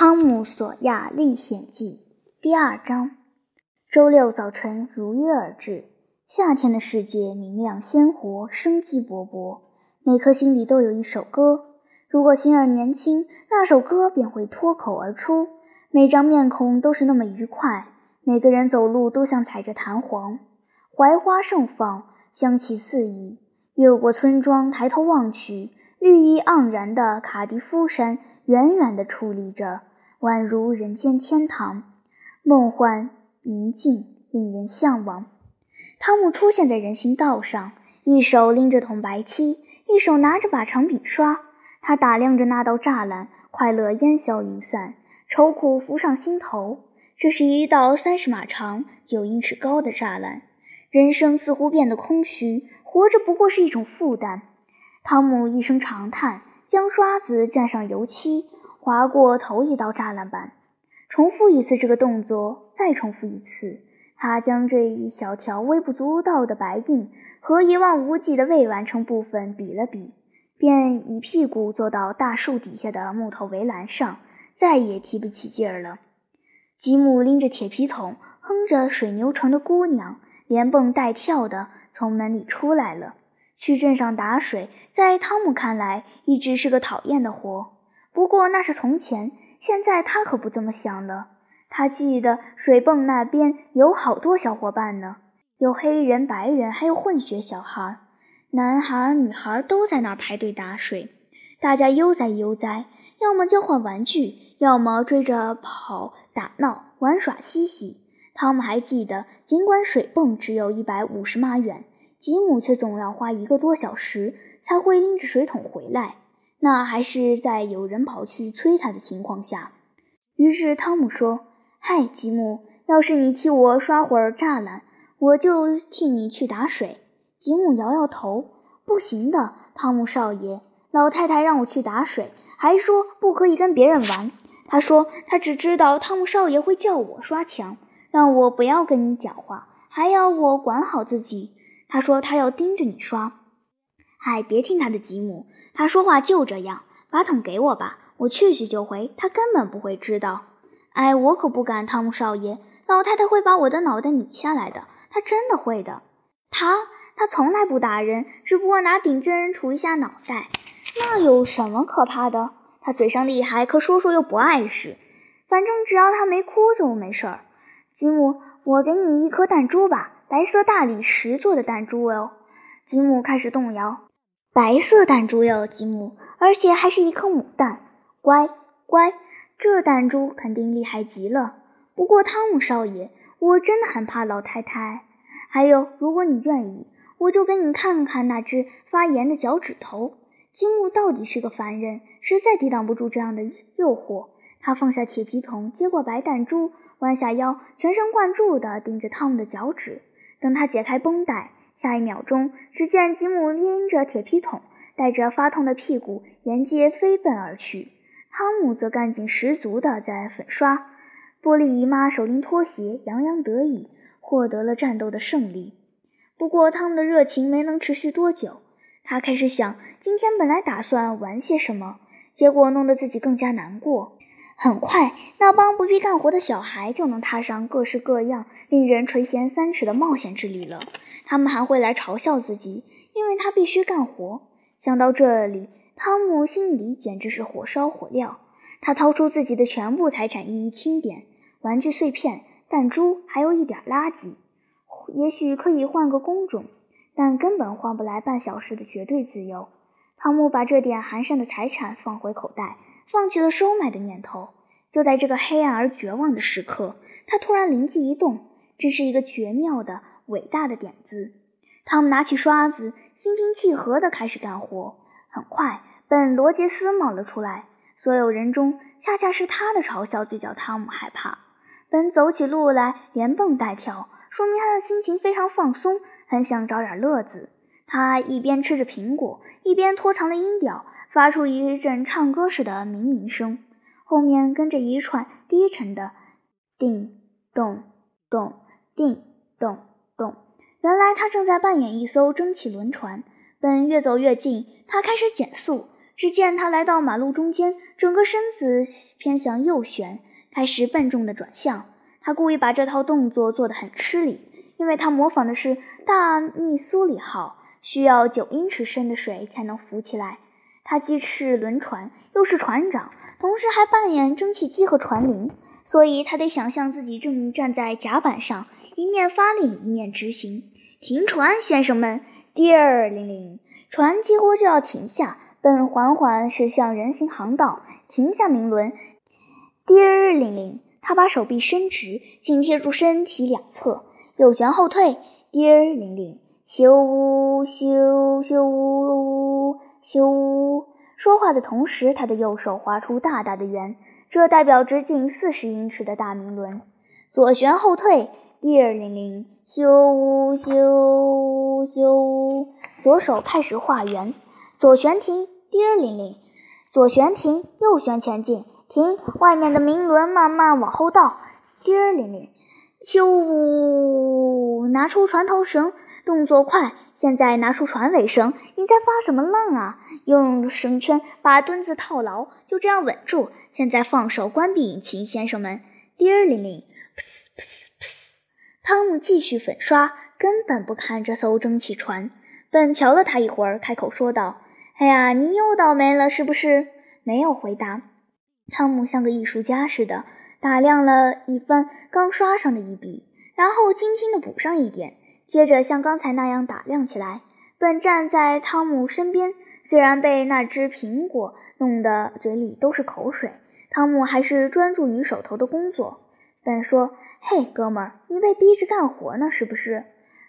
《汤姆·索亚历险记》第二章。周六早晨如约而至，夏天的世界明亮鲜活，生机勃勃。每颗心里都有一首歌，如果心儿年轻，那首歌便会脱口而出。每张面孔都是那么愉快，每个人走路都像踩着弹簧。槐花盛放，香气四溢。越过村庄，抬头望去，绿意盎然的卡迪夫山。远远地矗立着，宛如人间天堂，梦幻宁静，令人向往。汤姆出现在人行道上，一手拎着桶白漆，一手拿着把长柄刷。他打量着那道栅栏，快乐烟消云散，愁苦浮上心头。这是一道三十码长、九英尺高的栅栏，人生似乎变得空虚，活着不过是一种负担。汤姆一声长叹。将刷子蘸上油漆，划过头一道栅栏板，重复一次这个动作，再重复一次。他将这一小条微不足道的白印和一望无际的未完成部分比了比，便一屁股坐到大树底下的木头围栏上，再也提不起劲儿了。吉姆拎着铁皮桶，哼着《水牛城的姑娘》，连蹦带跳地从门里出来了。去镇上打水，在汤姆看来一直是个讨厌的活。不过那是从前，现在他可不这么想了。他记得水泵那边有好多小伙伴呢，有黑人、白人，还有混血小孩，男孩、女孩都在那儿排队打水。大家悠哉悠哉，要么交换玩具，要么追着跑、打闹、玩耍嬉戏。汤姆还记得，尽管水泵只有一百五十码远。吉姆却总要花一个多小时才会拎着水桶回来，那还是在有人跑去催他的情况下。于是汤姆说：“嗨，吉姆，要是你替我刷会儿栅栏，我就替你去打水。”吉姆摇摇头：“不行的，汤姆少爷，老太太让我去打水，还说不可以跟别人玩。她说她只知道汤姆少爷会叫我刷墙，让我不要跟你讲话，还要我管好自己。”他说：“他要盯着你刷。”嗨，别听他的，吉姆，他说话就这样。把桶给我吧，我去去就回。他根本不会知道。哎，我可不敢，汤姆少爷，老太太会把我的脑袋拧下来的。她真的会的。他，他从来不打人，只不过拿顶针杵一下脑袋。那有什么可怕的？他嘴上厉害，可说说又不碍事。反正只要他没哭就没事儿。吉姆，我给你一颗弹珠吧。白色大理石做的弹珠哦，吉姆开始动摇。白色弹珠哟，吉姆，而且还是一颗母弹。乖乖，这弹珠肯定厉害极了。不过汤姆少爷，我真的很怕老太太。还有，如果你愿意，我就给你看看那只发炎的脚趾头。吉姆到底是个凡人，实在抵挡不住这样的诱惑。他放下铁皮桶，接过白弹珠，弯下腰，全神贯注地盯着汤姆的脚趾。等他解开绷带，下一秒钟，只见吉姆拎着铁皮桶，带着发痛的屁股沿街飞奔而去。汤姆则干劲十足地在粉刷。波利姨妈手拎拖鞋，洋洋得意，获得了战斗的胜利。不过，汤姆的热情没能持续多久。他开始想，今天本来打算玩些什么，结果弄得自己更加难过。很快，那帮不必干活的小孩就能踏上各式各样令人垂涎三尺的冒险之旅了。他们还会来嘲笑自己，因为他必须干活。想到这里，汤姆心里简直是火烧火燎。他掏出自己的全部财产一一清点：玩具碎片、弹珠，还有一点垃圾。也许可以换个工种，但根本换不来半小时的绝对自由。汤姆把这点寒碜的财产放回口袋。放弃了收买的念头。就在这个黑暗而绝望的时刻，他突然灵机一动，这是一个绝妙的、伟大的点子。汤姆拿起刷子，心平气和地开始干活。很快，本·罗杰斯冒了出来。所有人中，恰恰是他的嘲笑最叫汤姆害怕。本走起路来连蹦带跳，说明他的心情非常放松，很想找点乐子。他一边吃着苹果，一边拖长了音调。发出一阵唱歌似的鸣鸣声，后面跟着一串低沉的叮咚咚叮咚咚。原来他正在扮演一艘蒸汽轮船。本越走越近，他开始减速，只见他来到马路中间，整个身子偏向右旋，开始笨重的转向。他故意把这套动作做得很吃力，因为他模仿的是大密苏里号，需要九英尺深的水才能浮起来。他既是轮船，又是船长，同时还扮演蒸汽机和船铃，所以他得想象自己正站在甲板上，一面发令，一面执行。停船，先生们！第二铃铃，船几乎就要停下。本缓缓驶向人行航道，停下鸣轮。滴儿铃铃，他把手臂伸直，紧贴住身体两侧，右旋后退。滴儿铃铃，咻呜咻咻呜咻呜。说话的同时，他的右手划出大大的圆，这代表直径四十英尺的大明轮。左旋后退。滴儿铃铃，咻呜咻咻。左手开始画圆。左旋停，滴儿铃铃；左旋停，右旋前进，停。外面的明轮慢慢往后倒，滴儿铃铃。咻呜！拿出船头绳，动作快。现在拿出船尾绳。你在发什么愣啊？用绳圈把墩子套牢，就这样稳住。现在放手，关闭引擎，先生们。滴儿铃铃。噗噗噗！汤姆继续粉刷，根本不看这艘蒸汽船。本瞧了他一会儿，开口说道。哎呀，你又倒霉了，是不是？没有回答。汤姆像个艺术家似的打量了一番刚刷上的一笔，然后轻轻地补上一点，接着像刚才那样打量起来。本站在汤姆身边，虽然被那只苹果弄得嘴里都是口水，汤姆还是专注于手头的工作。本说：“嘿，哥们儿，你被逼着干活呢，是不是？”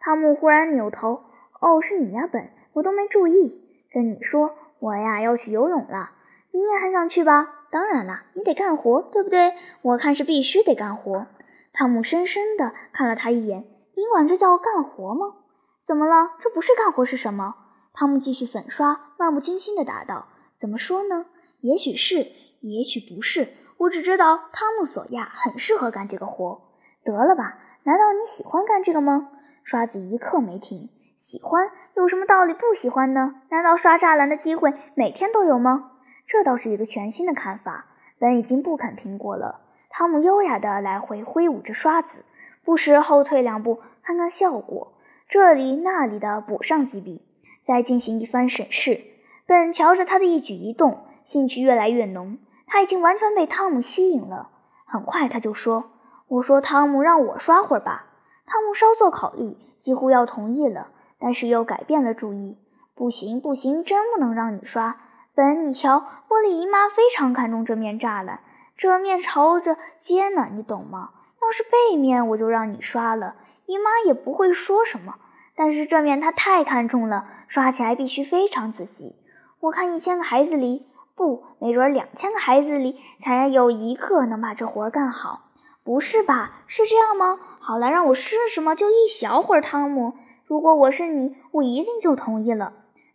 汤姆忽然扭头：“哦，是你呀，本，我都没注意。”跟你说，我呀要去游泳了，你也很想去吧？当然了，你得干活，对不对？我看是必须得干活。汤姆深深地看了他一眼，你管这叫干活吗？怎么了？这不是干活是什么？汤姆继续粉刷，漫不经心地答道：“怎么说呢？也许是，也许不是。我只知道汤姆·索亚很适合干这个活。得了吧？难道你喜欢干这个吗？”刷子一刻没停。喜欢有什么道理不喜欢呢？难道刷栅栏的机会每天都有吗？这倒是一个全新的看法。本已经不啃苹果了。汤姆优雅地来回挥舞着刷子，不时后退两步看看效果，这里那里的补上几笔，再进行一番审视。本瞧着他的一举一动，兴趣越来越浓。他已经完全被汤姆吸引了。很快他就说：“我说汤姆，让我刷会儿吧。”汤姆稍作考虑，几乎要同意了。但是又改变了主意，不行不行，真不能让你刷。本，你瞧，茉莉姨妈非常看重这面栅栏，这面朝着街呢，你懂吗？要是背面，我就让你刷了，姨妈也不会说什么。但是这面她太看重了，刷起来必须非常仔细。我看一千个孩子里，不，没准两千个孩子里才有一个能把这活干好。不是吧？是这样吗？好了，让我试试嘛，就一小会儿，汤姆。如果我是你，我一定就同意了。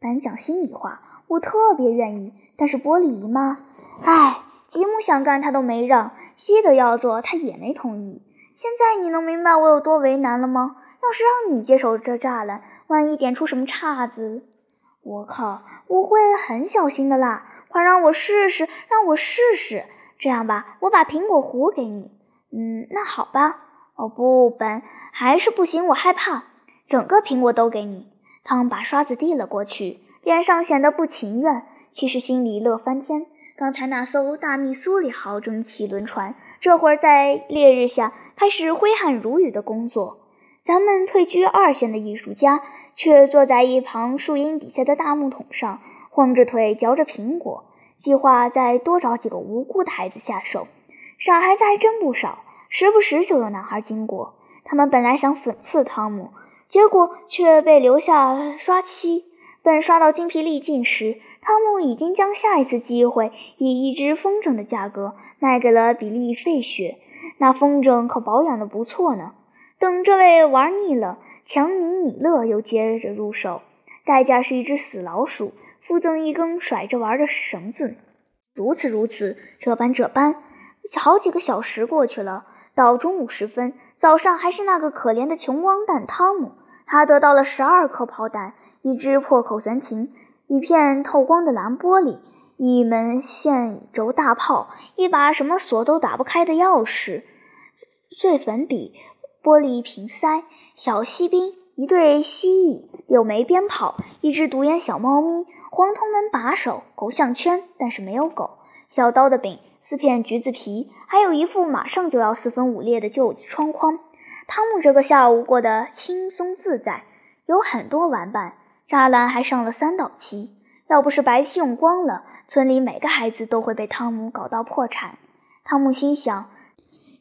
本讲心里话，我特别愿意。但是玻璃姨妈，唉，吉姆想干他都没让，西德要做他也没同意。现在你能明白我有多为难了吗？要是让你接手这栅栏，万一点出什么岔子，我靠，我会很小心的啦。快让我试试，让我试试。这样吧，我把苹果核给你。嗯，那好吧。哦不，本还是不行，我害怕。整个苹果都给你。汤姆把刷子递了过去，脸上显得不情愿，其实心里乐翻天。刚才那艘大密苏里号蒸汽轮船，这会儿在烈日下开始挥汗如雨的工作。咱们退居二线的艺术家，却坐在一旁树荫底下的大木桶上，晃着腿嚼着苹果，计划再多找几个无辜的孩子下手。傻孩子还真不少，时不时就有男孩经过。他们本来想讽刺汤姆。结果却被留下刷漆。但刷到精疲力尽时，汤姆已经将下一次机会以一只风筝的价格卖给了比利·费雪。那风筝可保养的不错呢。等这位玩腻了，强尼·米勒又接着入手，代价是一只死老鼠，附赠一根甩着玩的绳子。如此如此，这般这般，好几个小时过去了。到中午时分，早上还是那个可怜的穷光蛋汤姆。他得到了十二颗炮弹，一只破口悬琴，一片透光的蓝玻璃，一门线轴大炮，一把什么锁都打不开的钥匙，碎粉笔，玻璃瓶塞，小锡兵，一对蜥蜴，六枚鞭炮，一只独眼小猫咪，黄铜门把手，狗项圈，但是没有狗，小刀的柄，四片橘子皮，还有一副马上就要四分五裂的旧窗框。汤姆这个下午过得轻松自在，有很多玩伴，栅栏还上了三道漆。要不是白漆用光了，村里每个孩子都会被汤姆搞到破产。汤姆心想，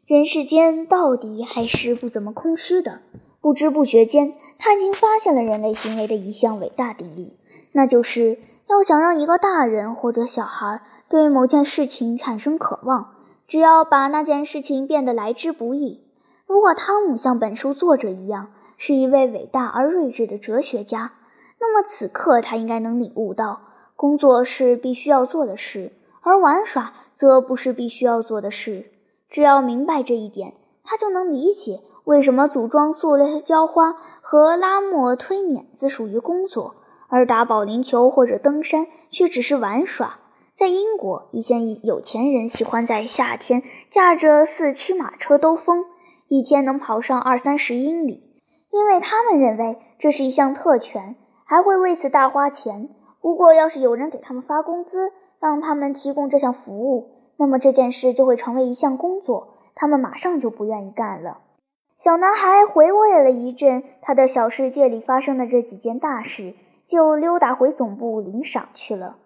人世间到底还是不怎么空虚的。不知不觉间，他已经发现了人类行为的一项伟大定律，那就是要想让一个大人或者小孩对某件事情产生渴望，只要把那件事情变得来之不易。如果汤姆像本书作者一样是一位伟大而睿智的哲学家，那么此刻他应该能领悟到，工作是必须要做的事，而玩耍则不是必须要做的事。只要明白这一点，他就能理解为什么组装塑料浇花和拉磨推碾子属于工作，而打保龄球或者登山却只是玩耍。在英国，一些有钱人喜欢在夏天驾着四驱马车兜风。一天能跑上二三十英里，因为他们认为这是一项特权，还会为此大花钱。不过，要是有人给他们发工资，让他们提供这项服务，那么这件事就会成为一项工作，他们马上就不愿意干了。小男孩回味了一阵他的小世界里发生的这几件大事，就溜达回总部领赏去了。